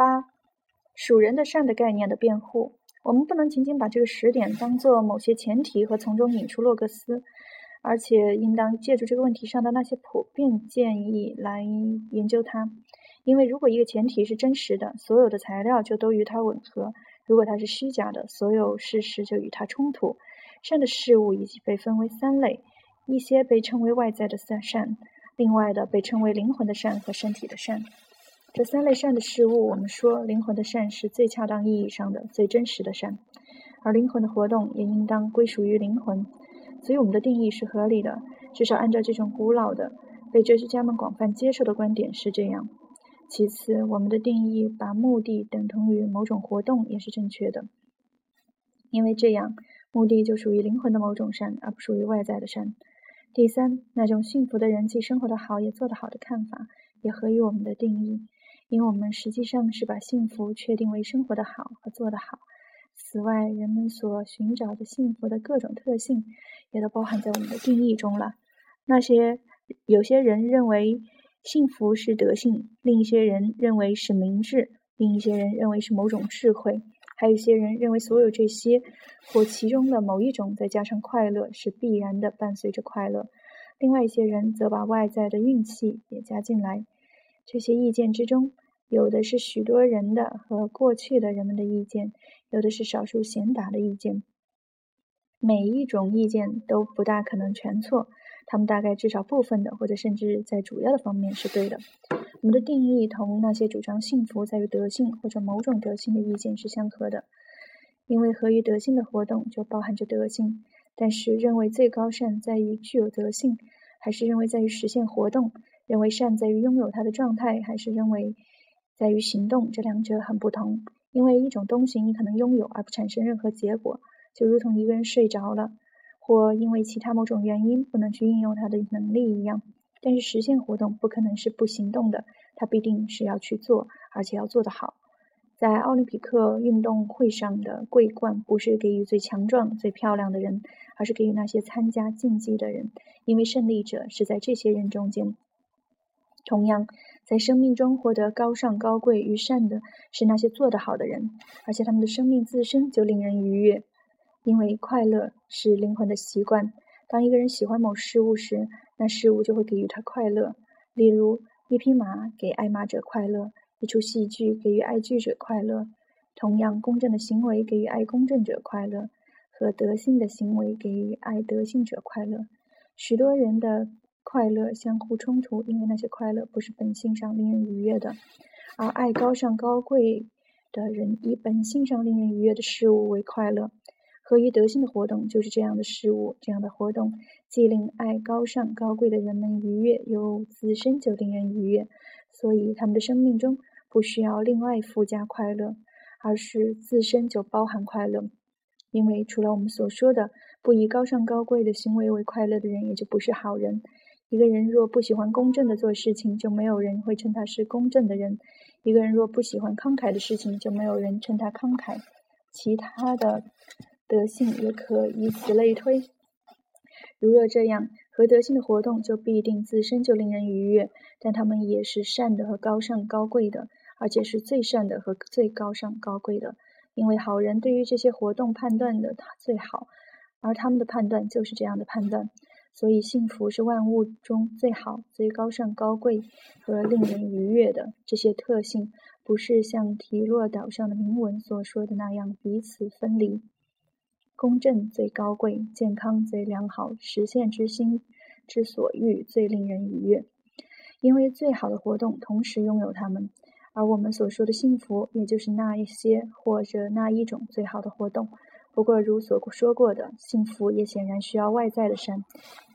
八，属人的善的概念的辩护。我们不能仅仅把这个十点当做某些前提和从中引出洛克斯，而且应当借助这个问题上的那些普遍建议来研究它。因为如果一个前提是真实的，所有的材料就都与它吻合；如果它是虚假的，所有事实就与它冲突。善的事物已经被分为三类：一些被称为外在的善善，另外的被称为灵魂的善和身体的善。这三类善的事物，我们说灵魂的善是最恰当意义上的、最真实的善，而灵魂的活动也应当归属于灵魂。所以我们的定义是合理的，至少按照这种古老的、被哲学家们广泛接受的观点是这样。其次，我们的定义把目的等同于某种活动也是正确的，因为这样目的就属于灵魂的某种善，而不属于外在的善。第三，那种幸福的人既生活得好也做得好的看法，也合于我们的定义。因为我们实际上是把幸福确定为生活的好和做得好。此外，人们所寻找的幸福的各种特性，也都包含在我们的定义中了。那些有些人认为幸福是德性，另一些人认为是明智，另一些人认为是某种智慧，还有一些人认为所有这些或其中的某一种再加上快乐是必然的伴随着快乐。另外一些人则把外在的运气也加进来。这些意见之中，有的是许多人的和过去的人们的意见，有的是少数贤达的意见。每一种意见都不大可能全错，他们大概至少部分的，或者甚至在主要的方面是对的。我们的定义同那些主张幸福在于德性或者某种德性的意见是相合的，因为合于德性的活动就包含着德性。但是，认为最高善在于具有德性，还是认为在于实现活动？认为善在于拥有它的状态，还是认为在于行动？这两者很不同。因为一种东西你可能拥有而不产生任何结果，就如同一个人睡着了，或因为其他某种原因不能去运用他的能力一样。但是实现活动不可能是不行动的，他必定是要去做，而且要做得好。在奥林匹克运动会上的桂冠不是给予最强壮、最漂亮的人，而是给予那些参加竞技的人，因为胜利者是在这些人中间。同样，在生命中获得高尚、高贵与善的是那些做得好的人，而且他们的生命自身就令人愉悦，因为快乐是灵魂的习惯。当一个人喜欢某事物时，那事物就会给予他快乐。例如，一匹马给爱马者快乐，一出戏剧给予爱剧者快乐。同样，公正的行为给予爱公正者快乐，和德性的行为给予爱德性者快乐。许多人的。快乐相互冲突，因为那些快乐不是本性上令人愉悦的，而爱高尚高贵的人以本性上令人愉悦的事物为快乐。合于德性的活动就是这样的事物，这样的活动既令爱高尚高贵的人们愉悦，又自身就令人愉悦，所以他们的生命中不需要另外附加快乐，而是自身就包含快乐。因为除了我们所说的不以高尚高贵的行为为快乐的人，也就不是好人。一个人若不喜欢公正的做事情，就没有人会称他是公正的人；一个人若不喜欢慷慨的事情，就没有人称他慷慨。其他的德性也可以此类推。如若这样，和德性的活动就必定自身就令人愉悦，但他们也是善的和高尚高贵的，而且是最善的和最高尚高贵的。因为好人对于这些活动判断的最好，而他们的判断就是这样的判断。所以，幸福是万物中最好、最高尚、高贵和令人愉悦的。这些特性不是像提洛岛上的铭文所说的那样彼此分离。公正最高贵，健康最良好，实现之心之所欲最令人愉悦。因为最好的活动同时拥有它们，而我们所说的幸福，也就是那一些或者那一种最好的活动。不过，如所说过的，幸福也显然需要外在的善，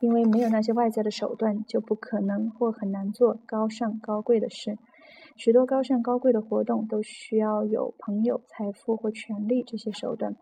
因为没有那些外在的手段，就不可能或很难做高尚高贵的事。许多高尚高贵的活动都需要有朋友、财富或权力这些手段。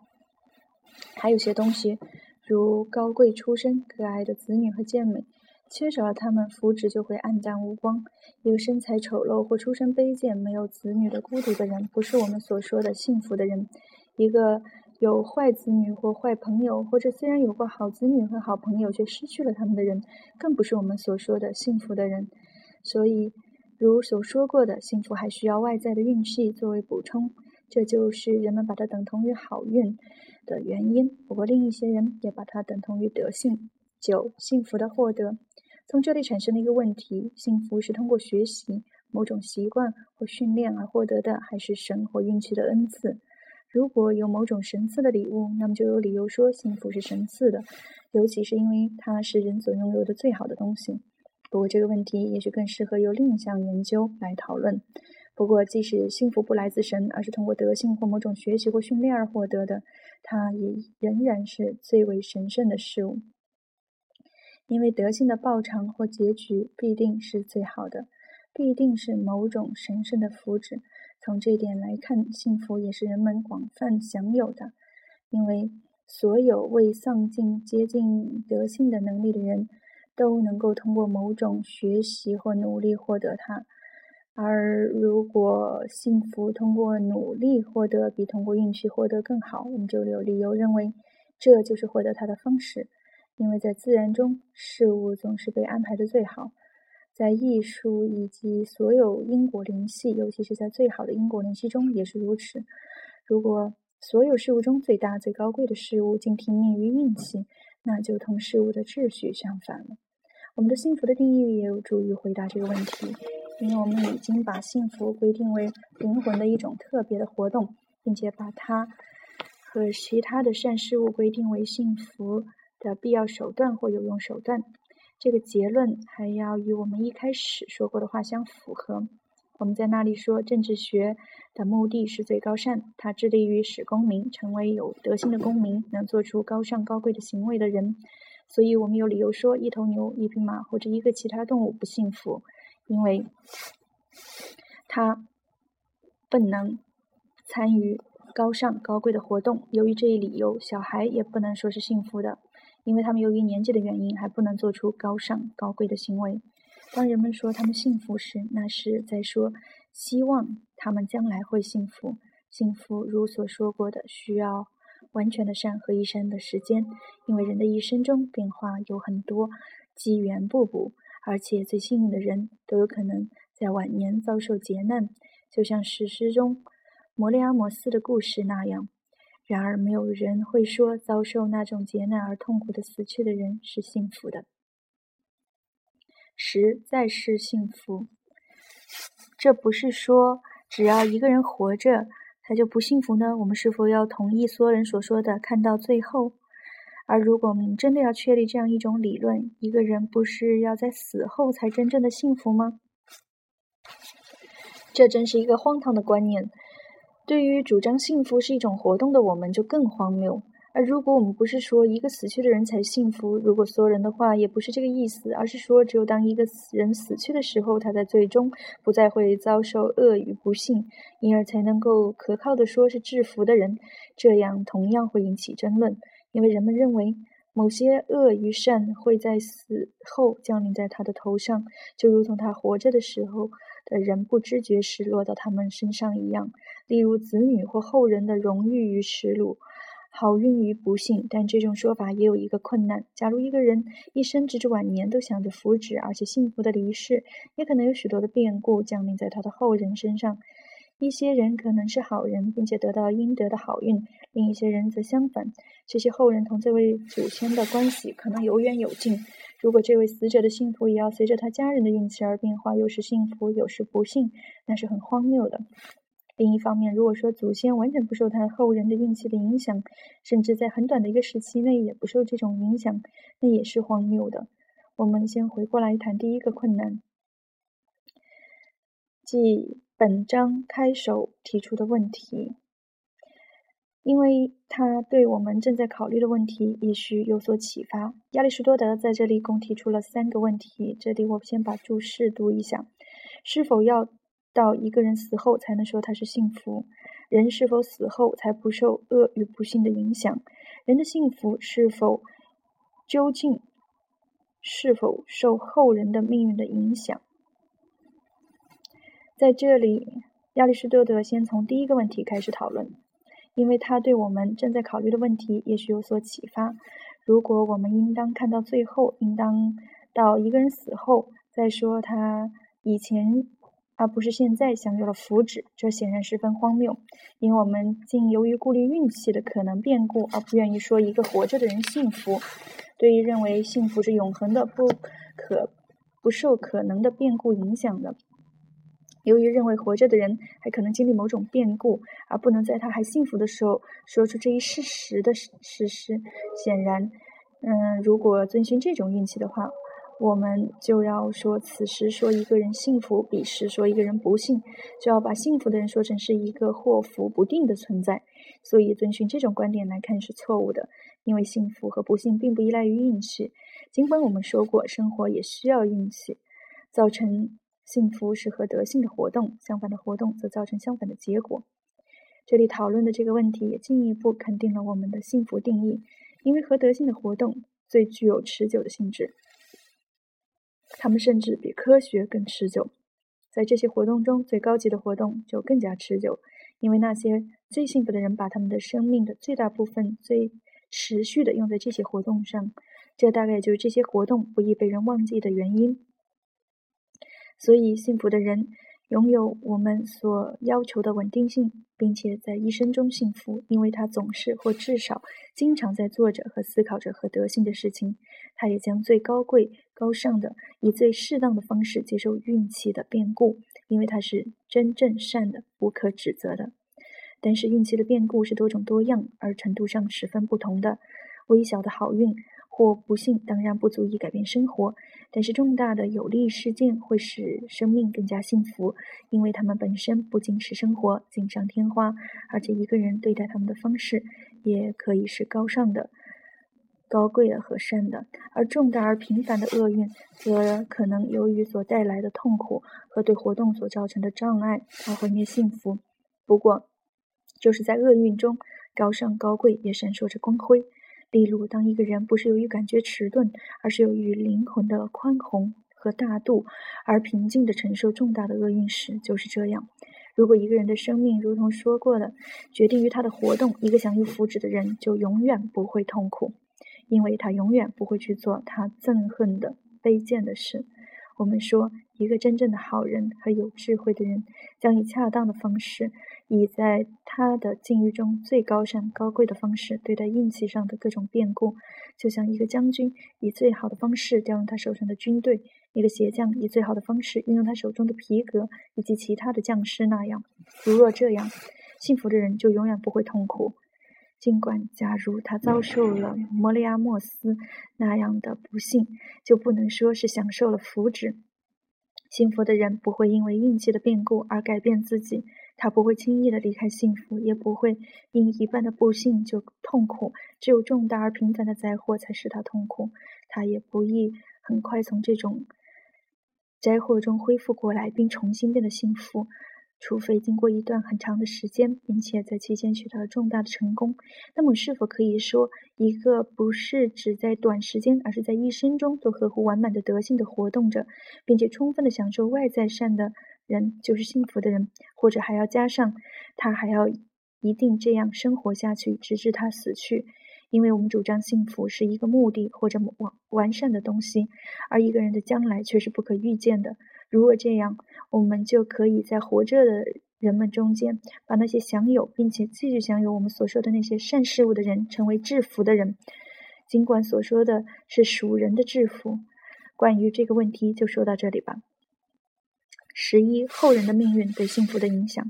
还有些东西，如高贵出身、可爱的子女和健美，缺少了他们，福祉就会黯淡无光。一个身材丑陋或出身卑贱、没有子女的孤独的人，不是我们所说的幸福的人。一个。有坏子女或坏朋友，或者虽然有过好子女和好朋友却失去了他们的人，更不是我们所说的幸福的人。所以，如所说过的，幸福还需要外在的运气作为补充，这就是人们把它等同于好运的原因。不过，另一些人也把它等同于德性。九、幸福的获得，从这里产生了一个问题：幸福是通过学习某种习惯或训练而获得的，还是神或运气的恩赐？如果有某种神赐的礼物，那么就有理由说幸福是神赐的，尤其是因为它是人所拥有的最好的东西。不过这个问题也许更适合由另一项研究来讨论。不过，即使幸福不来自神，而是通过德性或某种学习或训练而获得的，它也仍然是最为神圣的事物。因为德性的报偿或结局必定是最好的，必定是某种神圣的福祉。从这一点来看，幸福也是人们广泛享有的，因为所有未丧尽接近德性的能力的人。都能够通过某种学习或努力获得它，而如果幸福通过努力获得比通过运气获得更好，我们就有理由认为这就是获得它的方式。因为在自然中，事物总是被安排的最好，在艺术以及所有因果联系，尤其是在最好的因果联系中也是如此。如果所有事物中最大最高贵的事物竟听命于运气，那就同事物的秩序相反了。我们的幸福的定义也有助于回答这个问题，因为我们已经把幸福规定为灵魂的一种特别的活动，并且把它和其他的善事物规定为幸福的必要手段或有用手段。这个结论还要与我们一开始说过的话相符合。我们在那里说，政治学的目的是最高善，它致力于使公民成为有德性的公民，能做出高尚高贵的行为的人。所以我们有理由说，一头牛、一匹马或者一个其他动物不幸福，因为它不能参与高尚高贵的活动。由于这一理由，小孩也不能说是幸福的，因为他们由于年纪的原因，还不能做出高尚高贵的行为。当人们说他们幸福时，那是在说希望他们将来会幸福。幸福如所说过的，需要。完全的善和一生的时间，因为人的一生中变化有很多，机缘不补，而且最幸运的人都有可能在晚年遭受劫难，就像史诗中摩利阿摩斯的故事那样。然而，没有人会说遭受那种劫难而痛苦的死去的人是幸福的。实在是幸福，这不是说只要一个人活着。他就不幸福呢？我们是否要同意所有人所说的“看到最后”？而如果我们真的要确立这样一种理论，一个人不是要在死后才真正的幸福吗？这真是一个荒唐的观念。对于主张幸福是一种活动的我们，就更荒谬。而如果我们不是说一个死去的人才幸福，如果所有人的话也不是这个意思，而是说只有当一个人死去的时候，他在最终不再会遭受恶与不幸，因而才能够可靠的说是制服的人，这样同样会引起争论，因为人们认为某些恶与善会在死后降临在他的头上，就如同他活着的时候的人不知觉时落到他们身上一样，例如子女或后人的荣誉与耻辱。好运与不幸，但这种说法也有一个困难。假如一个人一生直至晚年都想着福祉，而且幸福的离世，也可能有许多的变故降临在他的后人身上。一些人可能是好人，并且得到应得的好运；另一些人则相反。这些后人同这位祖先的关系可能有远有近。如果这位死者的幸福也要随着他家人的运气而变化，有时幸福，有时不幸，那是很荒谬的。另一方面，如果说祖先完全不受他后人的运气的影响，甚至在很短的一个时期内也不受这种影响，那也是荒谬的。我们先回过来谈第一个困难，即本章开首提出的问题，因为他对我们正在考虑的问题也许有所启发。亚里士多德在这里共提出了三个问题，这里我先把注释读一下：是否要？到一个人死后才能说他是幸福。人是否死后才不受恶与不幸的影响？人的幸福是否究竟是否受后人的命运的影响？在这里，亚里士多德先从第一个问题开始讨论，因为他对我们正在考虑的问题也许有所启发。如果我们应当看到最后，应当到一个人死后再说他以前。而不是现在享有了福祉，这显然十分荒谬。因为我们竟由于顾虑运气的可能变故，而不愿意说一个活着的人幸福。对于认为幸福是永恒的、不可不受可能的变故影响的，由于认为活着的人还可能经历某种变故，而不能在他还幸福的时候说出这一事实的事实，显然，嗯，如果遵循这种运气的话。我们就要说，此时说一个人幸福，彼时说一个人不幸，就要把幸福的人说成是一个祸福不定的存在。所以，遵循这种观点来看是错误的，因为幸福和不幸并不依赖于运气。尽管我们说过，生活也需要运气。造成幸福是和德性的活动，相反的活动则造成相反的结果。这里讨论的这个问题也进一步肯定了我们的幸福定义，因为和德性的活动最具有持久的性质。他们甚至比科学更持久。在这些活动中，最高级的活动就更加持久，因为那些最幸福的人把他们的生命的最大部分、最持续的用在这些活动上。这大概就是这些活动不易被人忘记的原因。所以，幸福的人。拥有我们所要求的稳定性，并且在一生中幸福，因为他总是或至少经常在做着和思考着和德性的事情。他也将最高贵、高尚的，以最适当的方式接受运气的变故，因为他是真正善的、无可指责的。但是运气的变故是多种多样，而程度上十分不同的。微小的好运。或不幸当然不足以改变生活，但是重大的有利事件会使生命更加幸福，因为他们本身不仅是生活锦上添花，而且一个人对待他们的方式也可以是高尚的、高贵的和善的。而重大而频繁的厄运，则可能由于所带来的痛苦和对活动所造成的障碍而毁灭幸福。不过，就是在厄运中，高尚高贵也闪烁着光辉。例如，当一个人不是由于感觉迟钝，而是由于灵魂的宽宏和大度而平静地承受重大的厄运时，就是这样。如果一个人的生命如同说过的，决定于他的活动，一个享有福祉的人就永远不会痛苦，因为他永远不会去做他憎恨的卑贱的事。我们说，一个真正的好人和有智慧的人，将以恰当的方式。以在他的境遇中最高尚、高贵的方式对待运气上的各种变故，就像一个将军以最好的方式调用他手上的军队，一个鞋匠以最好的方式运用他手中的皮革以及其他的匠师那样。如若这样，幸福的人就永远不会痛苦。尽管假如他遭受了摩利亚莫斯那样的不幸，就不能说是享受了福祉。幸福的人不会因为运气的变故而改变自己。他不会轻易的离开幸福，也不会因一半的不幸就痛苦。只有重大而频繁的灾祸才使他痛苦。他也不易很快从这种灾祸中恢复过来，并重新变得幸福，除非经过一段很长的时间，并且在期间取得了重大的成功。那么，是否可以说，一个不是只在短时间，而是在一生中都合乎完满的德性的活动着，并且充分的享受外在善的？人就是幸福的人，或者还要加上，他还要一定这样生活下去，直至他死去。因为我们主张幸福是一个目的或者完完善的东西，而一个人的将来却是不可预见的。如果这样，我们就可以在活着的人们中间，把那些享有并且继续享有我们所说的那些善事物的人，称为制服的人。尽管所说的是属人的制服，关于这个问题就说到这里吧。十一后人的命运对幸福的影响。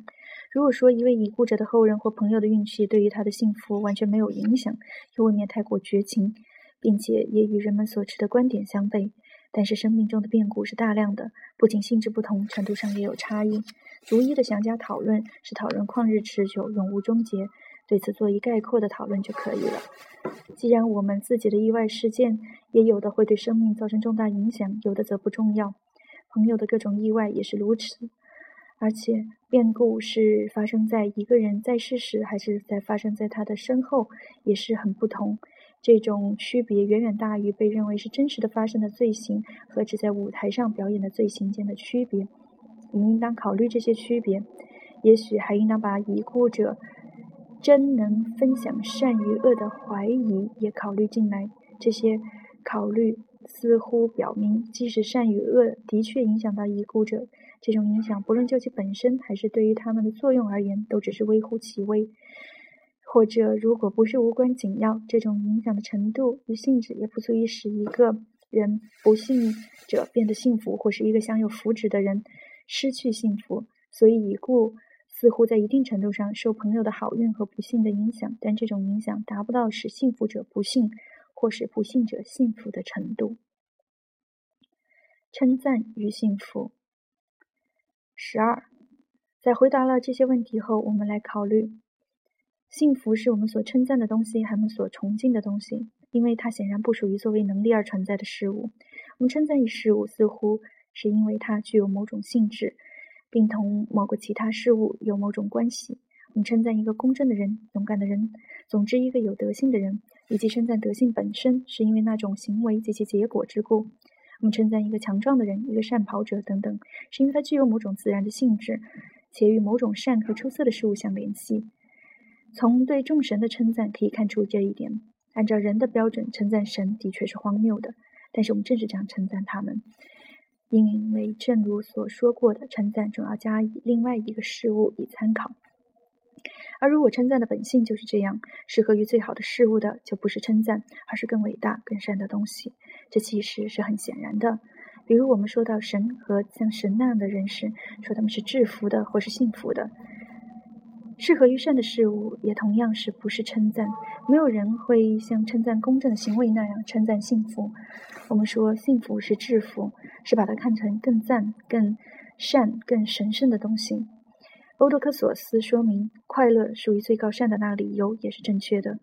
如果说一位已故者的后人或朋友的运气对于他的幸福完全没有影响，又未免太过绝情，并且也与人们所持的观点相悖。但是生命中的变故是大量的，不仅性质不同，程度上也有差异。逐一的详加讨论是讨论旷日持久、永无终结。对此做一概括的讨论就可以了。既然我们自己的意外事件也有的会对生命造成重大影响，有的则不重要。朋友的各种意外也是如此，而且变故是发生在一个人在世时，还是在发生在他的身后，也是很不同。这种区别远远大于被认为是真实的发生的罪行和只在舞台上表演的罪行间的区别。你应当考虑这些区别，也许还应当把已故者真能分享善与恶的怀疑也考虑进来。这些考虑。似乎表明，即使善与恶的确影响到已故者，这种影响不论就其本身还是对于他们的作用而言，都只是微乎其微。或者，如果不是无关紧要，这种影响的程度与性质也不足以使一个人不幸者变得幸福，或是一个享有福祉的人失去幸福。所以，已故似乎在一定程度上受朋友的好运和不幸的影响，但这种影响达不到使幸福者不幸，或使不幸者幸福的程度。称赞与幸福。十二，在回答了这些问题后，我们来考虑。幸福是我们所称赞的东西，还我们所崇敬的东西？因为它显然不属于作为能力而存在的事物。我们称赞一事物，似乎是因为它具有某种性质，并同某个其他事物有某种关系。我们称赞一个公正的人、勇敢的人，总之一个有德性的人，以及称赞德性本身，是因为那种行为及其结果之故。我们称赞一个强壮的人、一个善跑者等等，是因为他具有某种自然的性质，且与某种善和出色的事物相联系。从对众神的称赞可以看出这一点。按照人的标准称赞神的确是荒谬的，但是我们正是这样称赞他们，因为正如所说过的，称赞总要加以另外一个事物以参考。而如果称赞的本性就是这样，适合于最好的事物的，就不是称赞，而是更伟大、更善的东西。这其实是很显然的。比如我们说到神和像神那样的人时，说他们是制服的或是幸福的。适合于善的事物，也同样是不是称赞。没有人会像称赞公正的行为那样称赞幸福。我们说幸福是制服，是把它看成更赞、更善、更神圣的东西。欧多克索斯说明，快乐属于最高善的那理由也是正确的。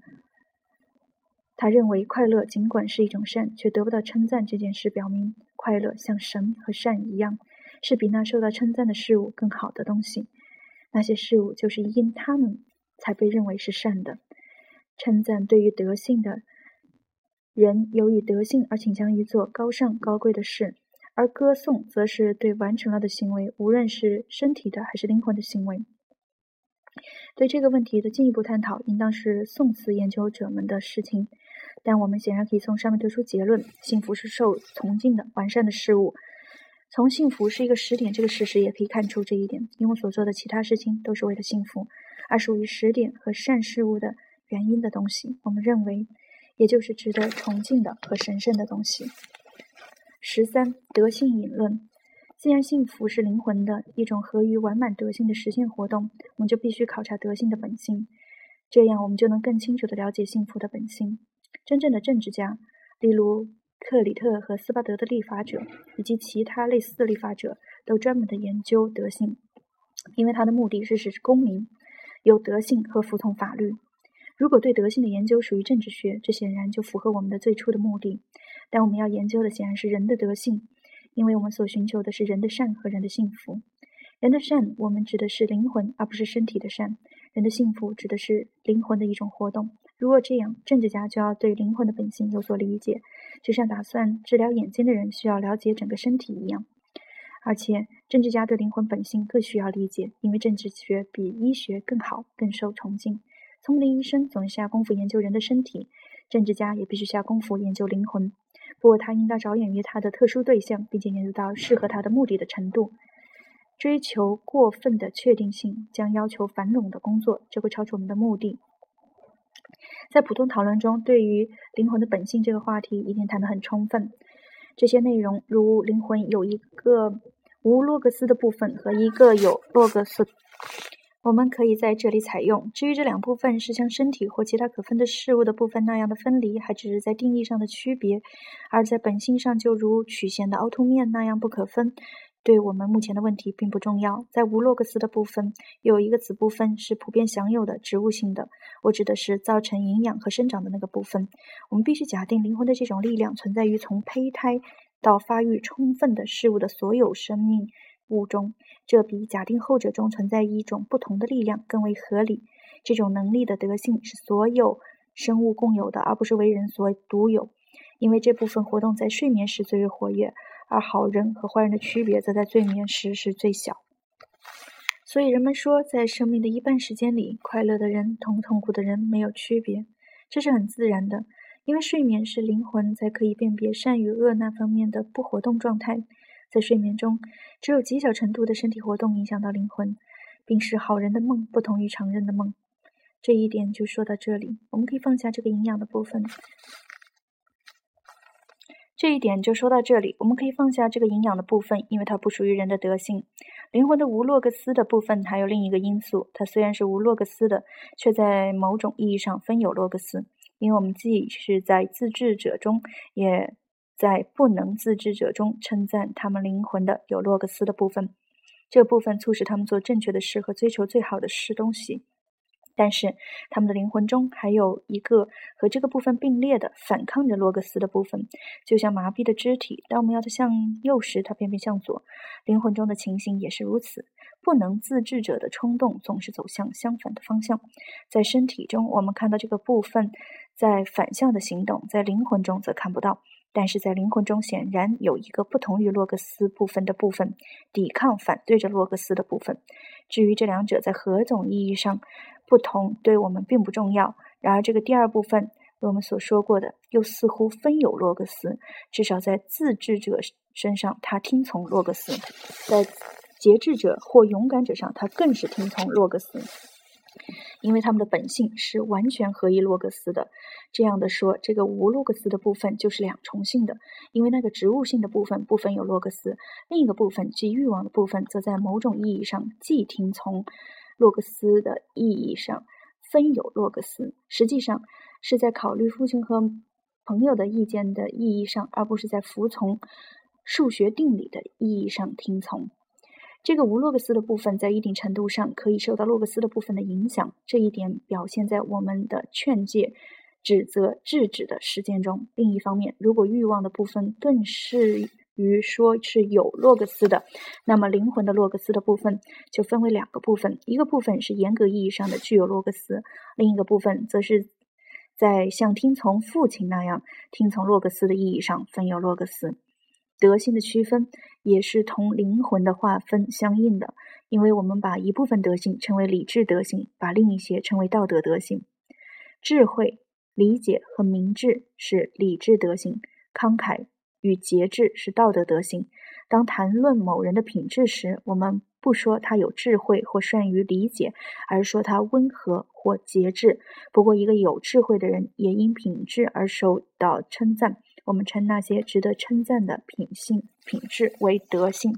他认为，快乐尽管是一种善，却得不到称赞。这件事表明，快乐像神和善一样，是比那受到称赞的事物更好的东西。那些事物就是因他们才被认为是善的。称赞对于德性的人，由于德性而倾向于做高尚高贵的事；而歌颂则是对完成了的行为，无论是身体的还是灵魂的行为。对这个问题的进一步探讨，应当是宋词研究者们的事情。但我们显然可以从上面得出结论：幸福是受崇敬的完善的事物。从幸福是一个时点这个事实也可以看出这一点，因为所做的其他事情都是为了幸福，而属于时点和善事物的原因的东西，我们认为，也就是值得崇敬的和神圣的东西。十三德性引论，既然幸福是灵魂的一种合于完满德性的实现活动，我们就必须考察德性的本性，这样我们就能更清楚地了解幸福的本性。真正的政治家，例如。克里特和斯巴德的立法者以及其他类似的立法者都专门的研究德性，因为他的目的是使公民有德性和服从法律。如果对德性的研究属于政治学，这显然就符合我们的最初的目的。但我们要研究的显然是人的德性，因为我们所寻求的是人的善和人的幸福。人的善，我们指的是灵魂，而不是身体的善；人的幸福，指的是灵魂的一种活动。如果这样，政治家就要对灵魂的本性有所理解，就像打算治疗眼睛的人需要了解整个身体一样。而且，政治家对灵魂本性更需要理解，因为政治学比医学更好、更受崇敬。聪明医生总下功夫研究人的身体，政治家也必须下功夫研究灵魂。不过，他应当着眼于他的特殊对象，并且研究到适合他的目的的程度。追求过分的确定性，将要求繁冗的工作，这会超出我们的目的。在普通讨论中，对于灵魂的本性这个话题一定谈得很充分。这些内容，如灵魂有一个无洛格斯的部分和一个有洛格斯，我们可以在这里采用。至于这两部分是像身体或其他可分的事物的部分那样的分离，还只是在定义上的区别，而在本性上就如曲线的凹凸面那样不可分。对我们目前的问题并不重要。在无洛克斯的部分有一个子部分是普遍享有的植物性的，我指的是造成营养和生长的那个部分。我们必须假定灵魂的这种力量存在于从胚胎到发育充分的事物的所有生命物中，这比假定后者中存在一种不同的力量更为合理。这种能力的德性是所有生物共有的，而不是为人所独有，因为这部分活动在睡眠时最为活跃。而好人和坏人的区别，则在睡眠时是最小。所以人们说，在生命的一半时间里，快乐的人同痛苦的人没有区别，这是很自然的，因为睡眠是灵魂在可以辨别善与恶那方面的不活动状态。在睡眠中，只有极小程度的身体活动影响到灵魂，并使好人的梦不同于常人的梦。这一点就说到这里，我们可以放下这个营养的部分。这一点就说到这里，我们可以放下这个营养的部分，因为它不属于人的德性。灵魂的无洛格斯的部分还有另一个因素，它虽然是无洛格斯的，却在某种意义上分有洛格斯。因为我们既是在自治者中，也在不能自治者中称赞他们灵魂的有洛格斯的部分，这部分促使他们做正确的事和追求最好的事东西。但是，他们的灵魂中还有一个和这个部分并列的反抗着洛格斯的部分，就像麻痹的肢体，当我们要它向右时，它偏偏向左。灵魂中的情形也是如此，不能自制者的冲动总是走向相反的方向。在身体中，我们看到这个部分在反向的行动，在灵魂中则看不到。但是在灵魂中，显然有一个不同于洛格斯部分的部分，抵抗反对着洛格斯的部分。至于这两者在何种意义上，不同对我们并不重要。然而，这个第二部分，我们所说过的，又似乎分有洛格斯。至少在自治者身上，他听从洛格斯；在节制者或勇敢者上，他更是听从洛格斯。因为他们的本性是完全合一洛格斯的。这样的说，这个无洛格斯的部分就是两重性的。因为那个植物性的部分部分有洛格斯，另一个部分即欲望的部分，则在某种意义上既听从。洛格斯的意义上分有洛格斯，实际上是在考虑父亲和朋友的意见的意义上，而不是在服从数学定理的意义上听从。这个无洛格斯的部分在一定程度上可以受到洛格斯的部分的影响，这一点表现在我们的劝诫、指责、制止的实践中。另一方面，如果欲望的部分更适于说是有洛格斯的，那么灵魂的洛格斯的部分就分为两个部分，一个部分是严格意义上的具有洛格斯，另一个部分则是在像听从父亲那样听从洛格斯的意义上分有洛格斯。德性的区分也是同灵魂的划分相应的，因为我们把一部分德性称为理智德性，把另一些称为道德德性。智慧、理解和明智是理智德性，慷慨。与节制是道德德行。当谈论某人的品质时，我们不说他有智慧或善于理解，而说他温和或节制。不过，一个有智慧的人也因品质而受到称赞。我们称那些值得称赞的品性、品质为德性。